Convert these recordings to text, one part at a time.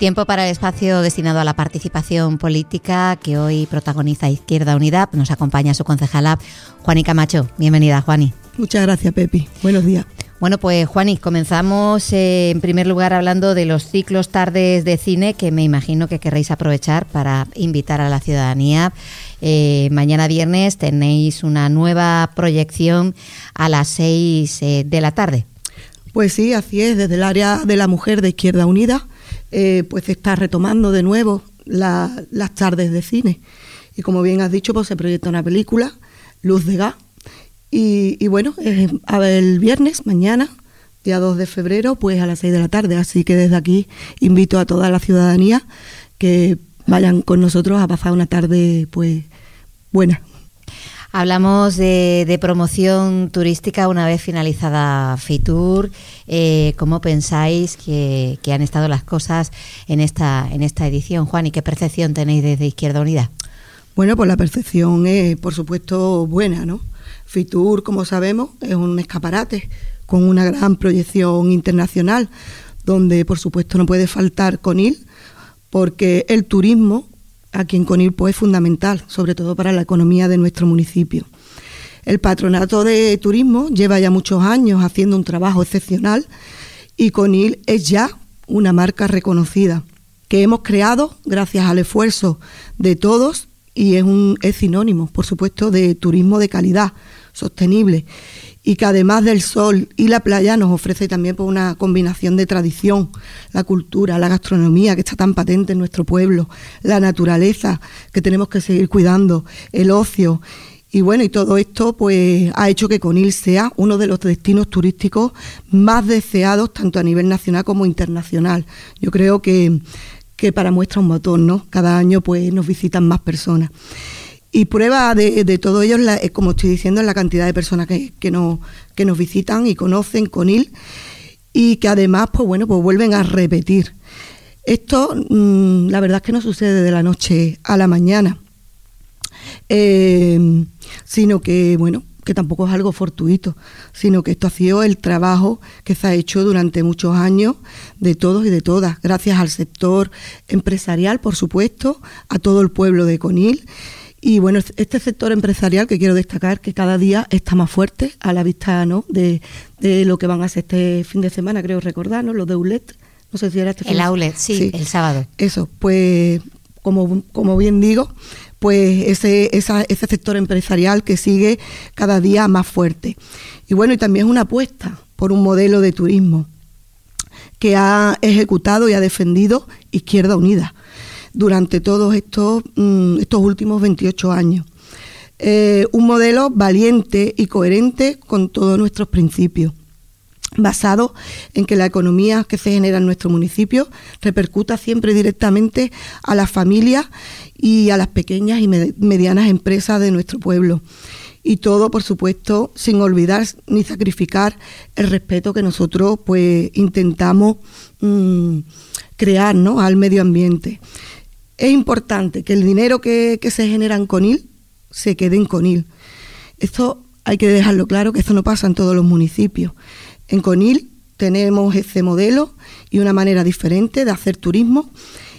Tiempo para el espacio destinado a la participación política que hoy protagoniza Izquierda Unida. Nos acompaña su concejala, Juani Camacho. Bienvenida, Juani. Muchas gracias, Pepi. Buenos días. Bueno, pues Juani, comenzamos eh, en primer lugar hablando de los ciclos tardes de cine que me imagino que querréis aprovechar para invitar a la ciudadanía. Eh, mañana viernes tenéis una nueva proyección a las seis eh, de la tarde. Pues sí, así es, desde el área de la mujer de Izquierda Unida eh, pues está retomando de nuevo las tardes de cine. Y como bien has dicho, pues se proyecta una película, Luz de Gas. Y, bueno, el viernes, mañana, día 2 de febrero, pues a las 6 de la tarde. Así que desde aquí invito a toda la ciudadanía que vayan con nosotros a pasar una tarde pues buena. Hablamos de, promoción turística una vez finalizada FITUR. Eh, ¿Cómo pensáis que, han estado las cosas en esta, en esta edición, Juan? ¿Y qué percepción tenéis desde Izquierda Unida? Bueno, pues la percepción es, por supuesto, buena, ¿no? FITUR, como sabemos, es un escaparate con una gran proyección internacional, donde, por supuesto, no puede faltar CONIL, porque el turismo aquí en Conilpo es fundamental, sobre todo para la economía de nuestro municipio. El patronato de turismo lleva ya muchos años haciendo un trabajo excepcional y Conil es ya una marca reconocida que hemos creado gracias al esfuerzo de todos y es un es sinónimo, por supuesto, de turismo de calidad, sostenible y que además del sol y la playa nos ofrece también pues, una combinación de tradición, la cultura, la gastronomía que está tan patente en nuestro pueblo, la naturaleza que tenemos que seguir cuidando, el ocio. Y bueno, y todo esto pues ha hecho que Conil sea uno de los destinos turísticos más deseados tanto a nivel nacional como internacional. Yo creo que, que para muestra un botón, ¿no? Cada año pues nos visitan más personas. Y prueba de, todo ello, es, como estoy diciendo, es la cantidad de personas que, que, nos, que nos visitan y conocen Conil y que además, pues bueno, pues vuelven a repetir. Esto, mm, la verdad es que no sucede de la noche a la mañana, eh, sino que, bueno, que tampoco es algo fortuito, sino que esto ha sido el trabajo que se ha hecho durante muchos años de todos y de todas, gracias al sector empresarial, por supuesto, a todo el pueblo de Conil y bueno, este sector empresarial que quiero destacar que cada día está más fuerte a la vista ¿no? de, lo que van a hacer este fin de semana, creo recordar, ¿no? Los de ULET. No sé si era este El outlet, sí, el sábado. Eso, pues como, como bien digo, pues ese, ese sector empresarial que sigue cada día más fuerte. Y bueno, y también es una apuesta por un modelo de turismo que ha ejecutado y ha defendido Izquierda Unida durante todos estos, mm, estos últimos 28 años. Eh, un modelo valiente y coherente con todos nuestros principios basado en que la economía que se genera en nuestro municipio repercuta siempre directamente a las familias y a las pequeñas y medianas empresas de nuestro pueblo. Y todo, por supuesto, sin olvidar ni sacrificar el respeto que nosotros pues intentamos mm, crear ¿no? al medio ambiente es importante que el dinero que, se genera en Conil se quede en Conil. Esto hay que dejarlo claro que esto no pasa en todos los municipios. En Conil tenemos ese modelo y una manera diferente de hacer turismo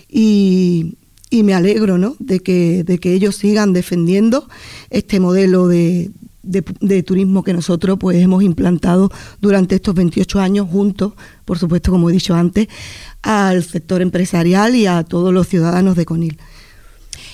y, me alegro ¿no? de, que, de que ellos sigan defendiendo este modelo de, de, turismo que nosotros pues hemos implantado durante estos 28 años juntos, por supuesto, como he dicho antes, al sector empresarial y a todos los ciudadanos de Conil.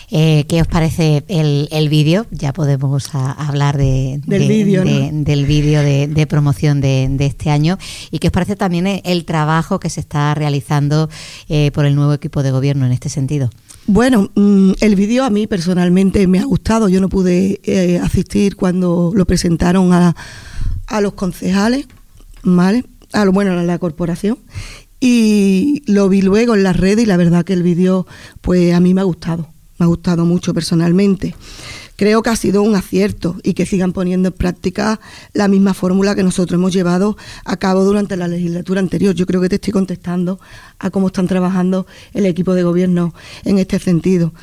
Eh, ¿Qué os parece el, vídeo? Ya podemos hablar de, del vídeo del vídeo de, promoción de, este año. ¿Y qué os parece también el trabajo que se está realizando eh, por el nuevo equipo de gobierno en este sentido? Bueno, mm, el vídeo a mí personalmente me ha gustado. Yo no pude eh, asistir cuando lo presentaron a, a los concejales, ¿vale? A lo, bueno, a la corporación. Y lo vi luego en las redes y la verdad que el vídeo, pues a mí me ha gustado. Me ha gustado mucho personalmente creo que ha sido un acierto y que sigan poniendo en práctica la misma fórmula que nosotros hemos llevado a cabo durante la legislatura anterior. Yo creo que te estoy contestando a cómo están trabajando el equipo de gobierno en este sentido.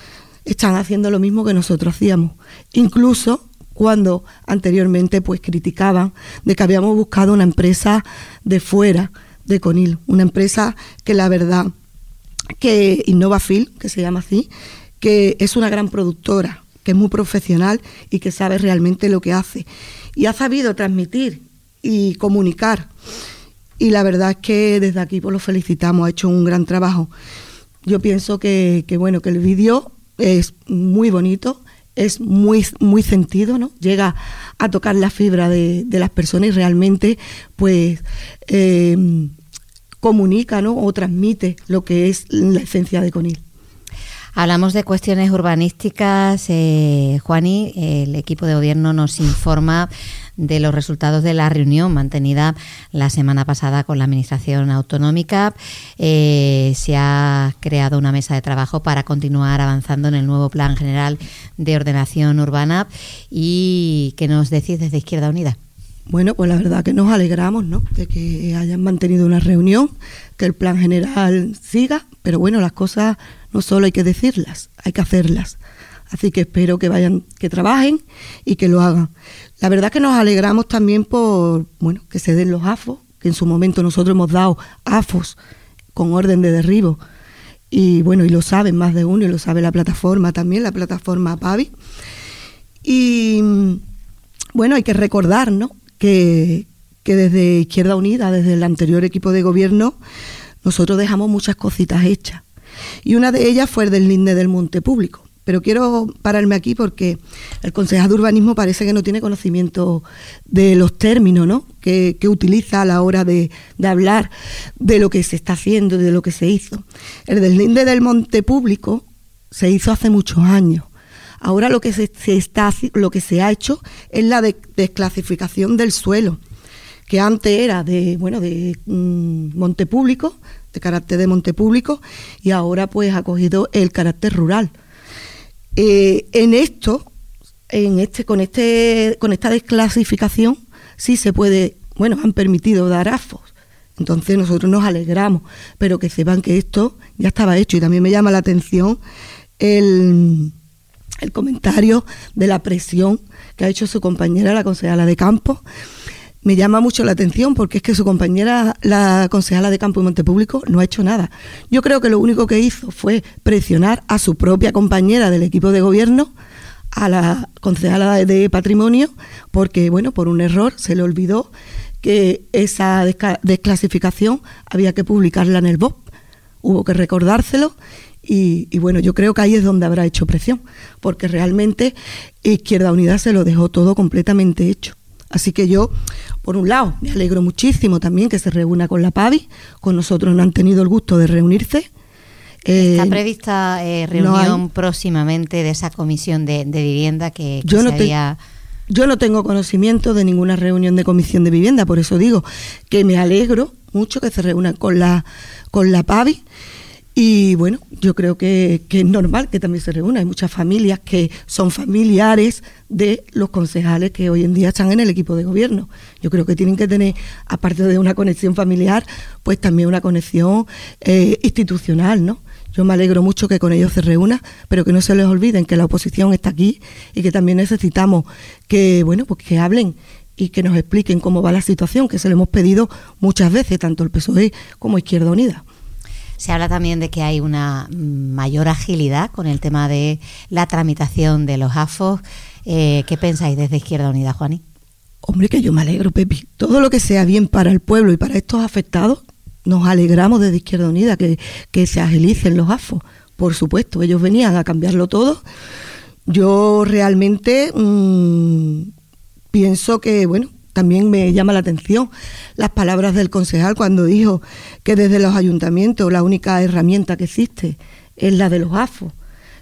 Están haciendo lo mismo que nosotros hacíamos, incluso cuando anteriormente pues criticaban de que habíamos buscado una empresa de fuera de Conil, una empresa que la verdad que Innovafil, que se llama así, que es una gran productora, que es muy profesional y que sabe realmente lo que hace. Y ha sabido transmitir y comunicar. Y la verdad es que desde aquí pues lo felicitamos, ha hecho un gran trabajo. Yo pienso que, bueno, que el vídeo es muy bonito, es muy, muy sentido, ¿no? Llega a tocar la fibra de, las personas y realmente, pues, eh, comunica, ¿no? O transmite lo que es la esencia de Conil. Hablamos de cuestiones urbanísticas. Eh, Juani, el equipo de gobierno nos informa de los resultados de la reunión mantenida la semana pasada con la Administración Autonómica. Eh, se ha creado una mesa de trabajo para continuar avanzando en el nuevo Plan General de Ordenación Urbana. ¿Y qué nos decís desde Izquierda Unida? Bueno, pues la verdad que nos alegramos ¿no? de que hayan mantenido una reunión, que el plan general siga, pero bueno, las cosas no solo hay que decirlas, hay que hacerlas. Así que espero que vayan, que trabajen y que lo hagan. La verdad que nos alegramos también por, bueno, que se den los AFOS, que en su momento nosotros hemos dado AFOS con orden de derribo. Y bueno, y lo saben más de uno, y lo sabe la plataforma también, la plataforma PAVI. Y bueno, hay que recordar, ¿no? Que, que desde Izquierda Unida, desde el anterior equipo de gobierno, nosotros dejamos muchas cositas hechas y una de ellas fue el del linde del monte público. Pero quiero pararme aquí porque el concejal de urbanismo parece que no tiene conocimiento de los términos ¿no? que, utiliza a la hora de, hablar de lo que se está haciendo, de lo que se hizo. El deslinde del monte público se hizo hace muchos años. Ahora lo que se, está, lo que se ha hecho es la desclasificación del suelo, que antes era de, bueno, de mm, monte público, de carácter de monte público y ahora pues ha cogido el carácter rural. Eh, en esto, en este, con este, con esta desclasificación, sí se puede, bueno, han permitido dar AFOS. Entonces nosotros nos alegramos, pero que sepan que esto ya estaba hecho y también me llama la atención el, el comentario de la presión que ha hecho su compañera, la concejala de campo, me llama mucho la atención porque es que su compañera, la concejala de Campo y Monte Público, no ha hecho nada. Yo creo que lo único que hizo fue presionar a su propia compañera del equipo de gobierno, a la concejala de Patrimonio, porque, bueno, por un error se le olvidó que esa desclasificación había que publicarla en el BOP. Hubo que recordárselo y, y, bueno, yo creo que ahí es donde habrá hecho presión, porque realmente Izquierda Unida se lo dejó todo completamente hecho. Así que yo, por un lado, me alegro muchísimo también que se reúna con la PAVI, con nosotros no han tenido el gusto de reunirse. ¿Está eh, prevista eh, reunión próximamente de esa comisión de, vivienda que, yo no Yo no tengo conocimiento de ninguna reunión de comisión de vivienda, por eso digo que me alegro mucho que se reúnan con la, con la PAVI y bueno, yo creo que, es normal que también se reúna. Hay muchas familias que son familiares de los concejales que hoy en día están en el equipo de gobierno. Yo creo que tienen que tener, aparte de una conexión familiar, pues también una conexión eh, institucional, ¿no? Yo me alegro mucho que con ellos se reúna, pero que no se les olviden que la oposición está aquí y que también necesitamos que, bueno, pues que hablen y que nos expliquen cómo va la situación, que se lo hemos pedido muchas veces, tanto el PSOE como Izquierda Unida. Se habla también de que hay una mayor agilidad con el tema de la tramitación de los AFOS. Eh, ¿Qué pensáis desde Izquierda Unida, Juaní? Hombre, que yo me alegro, Pepi. Todo lo que sea bien para el pueblo y para estos afectados, nos alegramos desde Izquierda Unida que, se agilicen los AFOS. Por supuesto, ellos venían a cambiarlo todo. Yo realmente mm, pienso que, bueno, también me llama la atención las palabras del concejal cuando dijo que desde los ayuntamientos la única herramienta que existe es la de los AFO,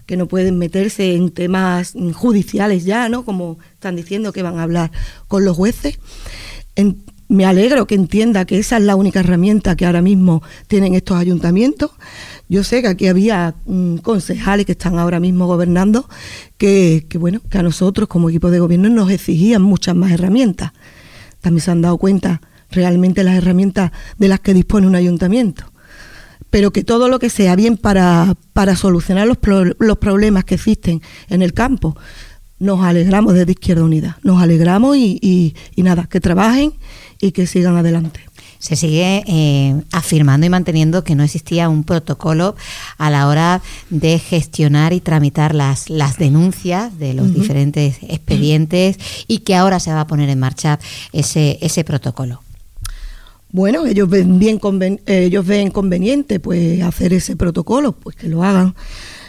que no pueden meterse en temas judiciales ya, ¿no? Como están diciendo que van a hablar con los jueces. me alegro que entienda que esa es la única herramienta que ahora mismo tienen estos ayuntamientos. Yo sé que aquí había mm, concejales que están ahora mismo gobernando que, bueno, que a nosotros como equipo de gobierno nos exigían muchas más herramientas también se han dado cuenta realmente las herramientas de las que dispone un ayuntamiento. Pero que todo lo que sea bien para, para solucionar los, los problemas que existen en el campo, nos alegramos desde Izquierda Unida. Nos alegramos y, y, nada, que trabajen y que sigan adelante. Se sigue eh, afirmando y manteniendo que no existía un protocolo a la hora de gestionar y tramitar las, las denuncias de los diferentes expedientes y que ahora se va a poner en marcha ese, ese protocolo. Bueno, ellos ven bien ellos ven conveniente pues hacer ese protocolo, pues que lo hagan.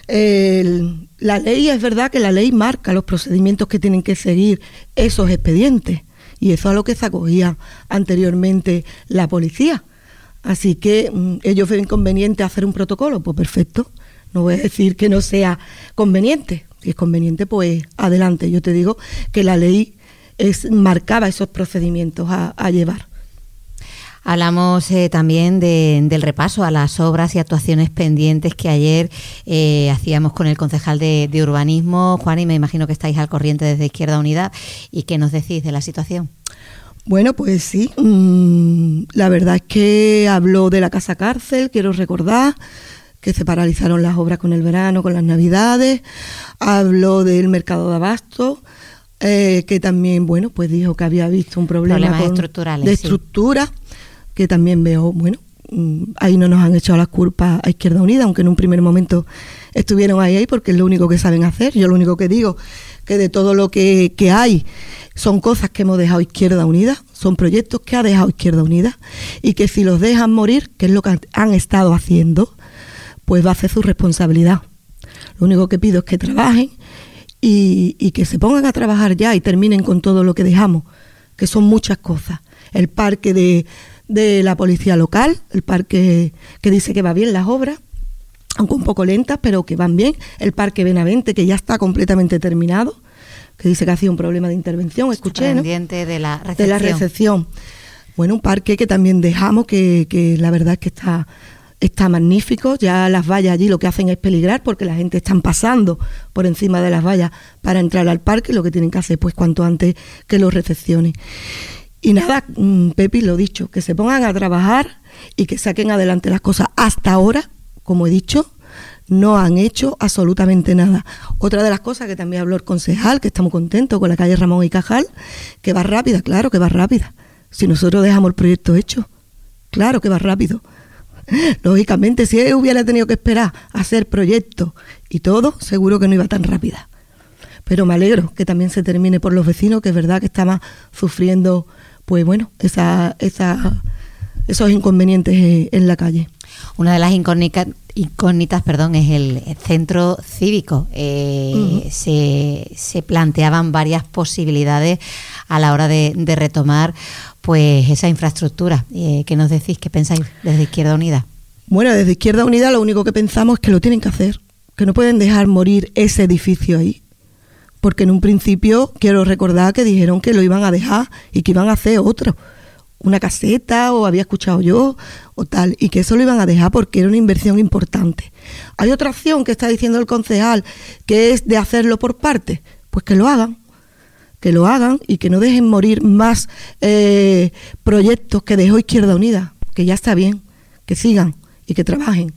la ley es verdad que la ley marca los procedimientos que tienen que seguir esos expedientes y eso a lo que se acogía anteriormente la policía. Así que mm, ellos ven conveniente hacer un protocolo, pues perfecto. No voy a decir que no sea conveniente. Si es conveniente, pues adelante. Yo te digo que la ley es, marcaba esos procedimientos a llevar. Hablamos eh, también del repaso a las obras y actuaciones pendientes que ayer eh, hacíamos con el concejal de, urbanismo, Juan, y me imagino que estáis al corriente desde Izquierda Unida. ¿Y qué nos decís de la situación? Bueno, pues sí, mm, la verdad es que habló de la casa cárcel, quiero recordar que se paralizaron las obras con el verano, con las navidades, habló del mercado de abasto, eh, que también, bueno, pues dijo que había visto un problema Problemas estructurales, de estructura que también veo, bueno, mm, ahí no nos han echado las culpas a Izquierda Unida, aunque en un primer momento estuvieron ahí, ahí porque es lo único que saben hacer. Yo lo único que digo que de todo lo que, que hay son cosas que hemos dejado Izquierda Unida, son proyectos que ha dejado Izquierda Unida y que si los dejan morir, que es lo que han estado haciendo, pues va a ser su responsabilidad. Lo único que pido es que trabajen y, y que se pongan a trabajar ya y terminen con todo lo que dejamos, que son muchas cosas. El parque de, de la policía local, el parque que dice que va bien las obras, aunque un poco lentas, pero que van bien, el parque Benavente, que ya está completamente terminado, que dice que ha sido un problema de intervención, escuché, ¿no? de la recepción. De la recepción. Bueno, un parque que también dejamos, que, que la verdad es que está está magnífico, ya las vallas allí lo que hacen es peligrar porque la gente está pasando por encima de las vallas para entrar al parque, lo que tienen que hacer pues cuanto antes que lo recepcione. Y nada, mm, Pepi, lo dicho, que se pongan a trabajar y que saquen adelante las cosas. Hasta ahora, como he dicho, no han hecho absolutamente nada. Otra de las cosas que también habló el concejal, que estamos contentos con la calle Ramón y Cajal, que va rápida, claro que va rápida. Si nosotros dejamos el proyecto hecho, claro que va rápido. Lógicamente, si él hubiera tenido que esperar a hacer proyectos y todo, seguro que no iba tan rápida. Pero me alegro que también se termine por los vecinos, que es verdad que estaban sufriendo pues bueno, esa, esa, esos inconvenientes eh, en la calle. Una de las incógnitas, incógnitas perdón, es el centro cívico. Eh, se, se, planteaban varias posibilidades a la hora de, retomar pues esa infraestructura. Eh, ¿Qué nos decís? ¿Qué pensáis desde Izquierda Unida? Bueno, desde Izquierda Unida lo único que pensamos es que lo tienen que hacer, que no pueden dejar morir ese edificio ahí porque en un principio quiero recordar que dijeron que lo iban a dejar y que iban a hacer otro, una caseta o había escuchado yo o tal, y que eso lo iban a dejar porque era una inversión importante. Hay otra opción que está diciendo el concejal, que es de hacerlo por parte, pues que lo hagan, que lo hagan y que no dejen morir más eh, proyectos que dejó Izquierda Unida, que ya está bien, que sigan y que trabajen.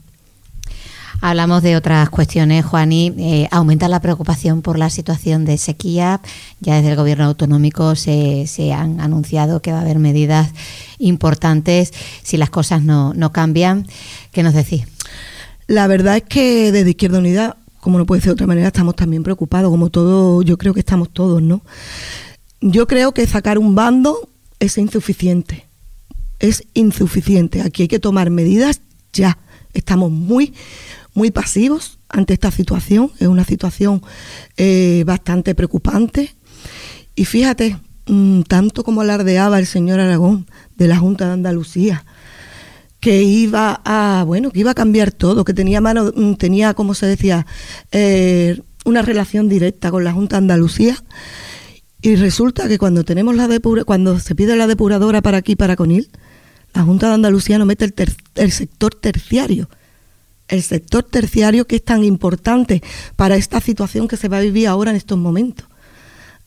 Hablamos de otras cuestiones, Juani. Eh, aumenta la preocupación por la situación de sequía. Ya desde el Gobierno autonómico se, se han anunciado que va a haber medidas importantes si las cosas no, no cambian. ¿Qué nos decís? La verdad es que desde Izquierda Unida, como no puede ser de otra manera, estamos también preocupados, como todo, yo creo que estamos todos, ¿no? Yo creo que sacar un bando es insuficiente. Es insuficiente. Aquí hay que tomar medidas ya. Estamos muy muy pasivos ante esta situación. Es una situación eh, bastante preocupante. Y fíjate, mm, tanto como alardeaba el señor Aragón de la Junta de Andalucía, que iba a, bueno, que iba a cambiar todo, que tenía mano, mm, tenía, como se decía, eh, una relación directa con la Junta de Andalucía. Y resulta que cuando tenemos la depura, cuando se pide la depuradora para aquí, para Conil, la Junta de Andalucía no mete el, el sector terciario el sector terciario que es tan importante para esta situación que se va a vivir ahora en estos momentos.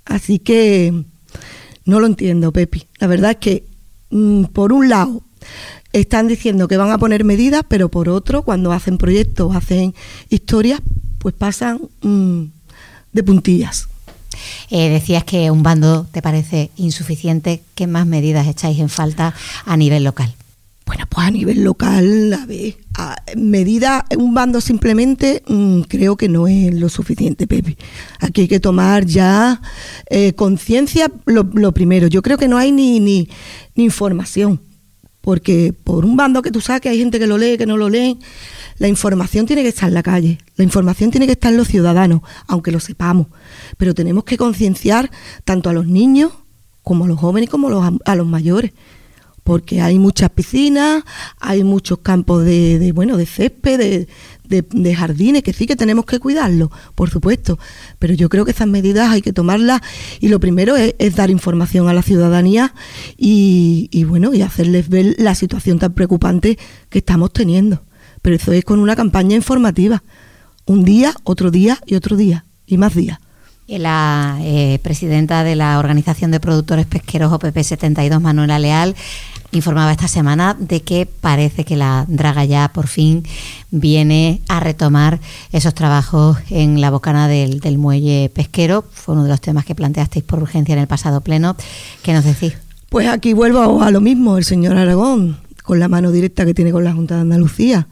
Así que no lo entiendo, Pepi. La verdad es que, mm, por un lado, están diciendo que van a poner medidas, pero por otro, cuando hacen proyectos, hacen historias, pues pasan mm, de puntillas. Eh, decías que un bando te parece insuficiente. ¿Qué más medidas echáis en falta a nivel local? Bueno, pues a nivel local, a ver, medida, un bando simplemente mm, creo que no es lo suficiente, Pepe. Aquí hay que tomar ya eh, conciencia, lo, primero. Yo creo que no hay ni, ni, información, porque por un bando que tú saques hay gente que lo lee, que no lo lee. La información tiene que estar en la calle, la información tiene que estar en los ciudadanos, aunque lo sepamos. Pero tenemos que concienciar tanto a los niños como a los jóvenes como los, a los mayores porque hay muchas piscinas, hay muchos campos de, bueno, de césped, de, jardines, que sí que tenemos que cuidarlos, por supuesto, pero yo creo que esas medidas hay que tomarlas y lo primero es, dar información a la ciudadanía y, y, bueno, y hacerles ver la situación tan preocupante que estamos teniendo. Pero eso es con una campaña informativa, un día, otro día y otro día y más días. La eh, presidenta de la Organización de Productores Pesqueros OPP 72, Manuela Leal, informaba esta semana de que parece que la Draga ya por fin viene a retomar esos trabajos en la bocana del, muelle pesquero. Fue uno de los temas que planteasteis por urgencia en el pasado pleno. ¿Qué nos decís? Pues aquí vuelvo a lo mismo, el señor Aragón, con la mano directa que tiene con la Junta de Andalucía.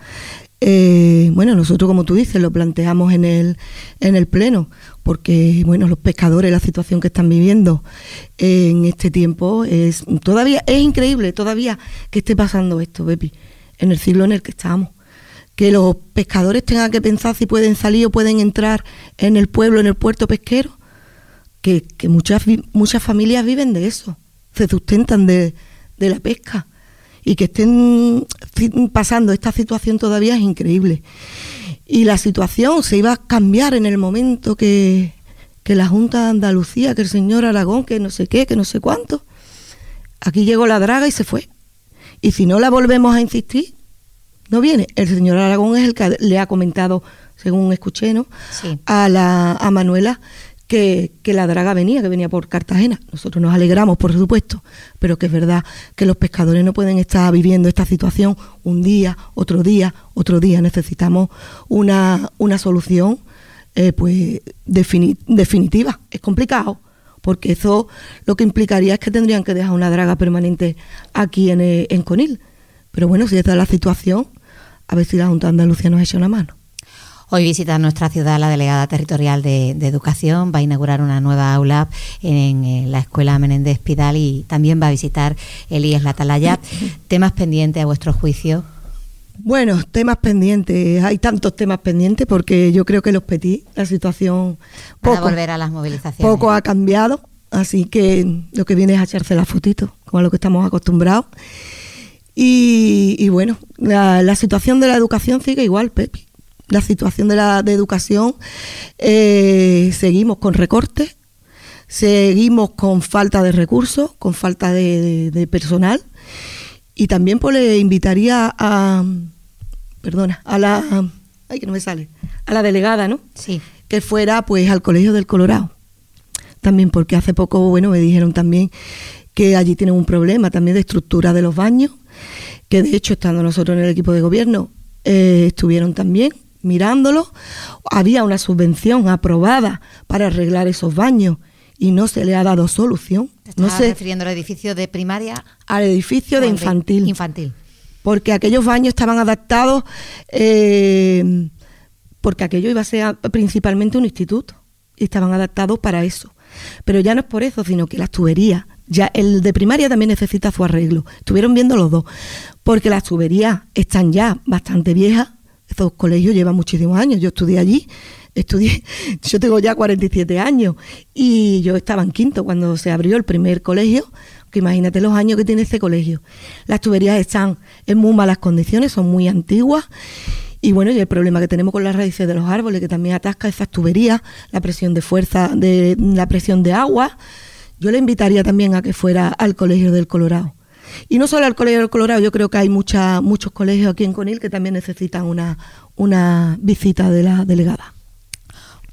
Eh, bueno, nosotros, como tú dices, lo planteamos en el, en el Pleno, porque bueno, los pescadores, la situación que están viviendo en este tiempo es todavía es increíble, todavía que esté pasando esto, Bepi, en el siglo en el que estamos. Que los pescadores tengan que pensar si pueden salir o pueden entrar en el pueblo, en el puerto pesquero, que, que muchas, muchas familias viven de eso, se sustentan de, de la pesca y que estén pasando esta situación todavía es increíble. Y la situación se iba a cambiar en el momento que, la Junta de Andalucía, que el señor Aragón, que no sé qué, que no sé cuánto. Aquí llegó la draga y se fue. Y si no la volvemos a insistir, no viene. El señor Aragón es el que le ha comentado, según escuché, ¿no? A, la, a Manuela que, la draga venía, que venía por Cartagena. Nosotros nos alegramos, por supuesto, pero que es verdad que los pescadores no pueden estar viviendo esta situación un día, otro día, otro día. Necesitamos una, una solución eh, pues definitiva. Es complicado, porque eso lo que implicaría es que tendrían que dejar una draga permanente aquí en, eh, en Conil. Pero bueno, si esta es la situación, a ver si la Junta de Andalucía nos echa una mano. Hoy visita nuestra ciudad la delegada territorial de, Educación, va a inaugurar una nueva aula en, la Escuela Menéndez Pidal y también va a visitar el IES La Atalaya. ¿Temas pendientes a vuestro juicio? Bueno, temas pendientes, hay tantos temas pendientes porque yo creo que los petí, la situación poco, volver a las movilizaciones. poco ha cambiado, así que lo que viene es a echarse la fotito, como a lo que estamos acostumbrados. Y, bueno, la, la, situación de la educación sigue igual, Pepi la situación de la de educación, eh, seguimos con recortes, seguimos con falta de recursos, con falta de, personal y también pues le invitaría a, perdona, a la, ay que no me sale, a la delegada, ¿no? Sí. Que fuera pues al Colegio del Colorado. También porque hace poco, bueno, me dijeron también que allí tienen un problema también de estructura de los baños, que de hecho estando nosotros en el equipo de gobierno eh, estuvieron también mirándolo, había una subvención aprobada para arreglar esos baños y no se le ha dado solución. no se refiriendo al edificio de primaria? Al edificio de infantil. infantil. Porque aquellos baños estaban adaptados, eh, porque aquello iba a ser principalmente un instituto y estaban adaptados para eso. Pero ya no es por eso, sino que las tuberías, ya el de primaria también necesita su arreglo. Estuvieron viendo los dos, porque las tuberías están ya bastante viejas estos colegios llevan muchísimos años. Yo estudié allí, estudié, yo tengo ya 47 años y yo estaba en quinto cuando se abrió el primer colegio, que imagínate los años que tiene este colegio. Las tuberías están en muy malas condiciones, son muy antiguas y bueno, y el problema que tenemos con las raíces de los árboles, que también atasca esas tuberías, la presión de fuerza, de la presión de agua. Yo le invitaría también a que fuera al Colegio del Colorado y no solo al Colegio del Colorado, yo creo que hay mucha, muchos colegios aquí en Conil que también necesitan una, una visita de la delegada.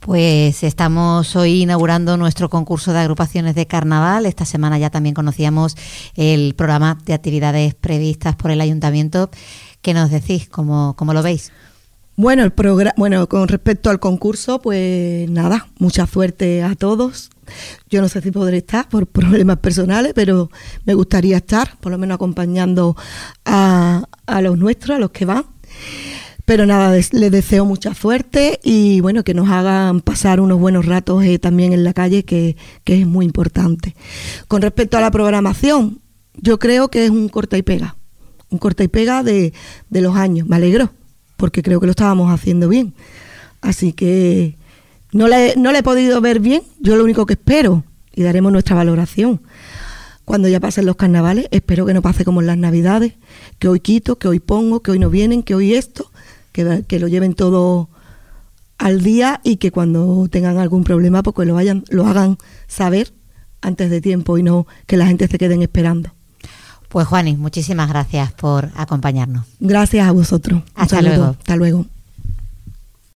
Pues estamos hoy inaugurando nuestro concurso de agrupaciones de carnaval. Esta semana ya también conocíamos el programa de actividades previstas por el ayuntamiento. ¿Qué nos decís? ¿Cómo, cómo lo veis? Bueno, el programa, bueno, con respecto al concurso, pues nada, mucha suerte a todos. Yo no sé si podré estar por problemas personales, pero me gustaría estar, por lo menos acompañando a, a los nuestros, a los que van. Pero nada, les deseo mucha suerte y bueno, que nos hagan pasar unos buenos ratos eh, también en la calle, que, que, es muy importante. Con respecto a la programación, yo creo que es un corta y pega, un corta y pega de, de los años. Me alegro, porque creo que lo estábamos haciendo bien. Así que no le, no le he podido ver bien, yo lo único que espero, y daremos nuestra valoración, cuando ya pasen los carnavales, espero que no pase como en las navidades, que hoy quito, que hoy pongo, que hoy no vienen, que hoy esto que, lo lleven todo al día y que cuando tengan algún problema pues lo vayan lo hagan saber antes de tiempo y no que la gente se queden esperando. Pues Juanis, muchísimas gracias por acompañarnos. Gracias a vosotros. Hasta luego. Hasta luego.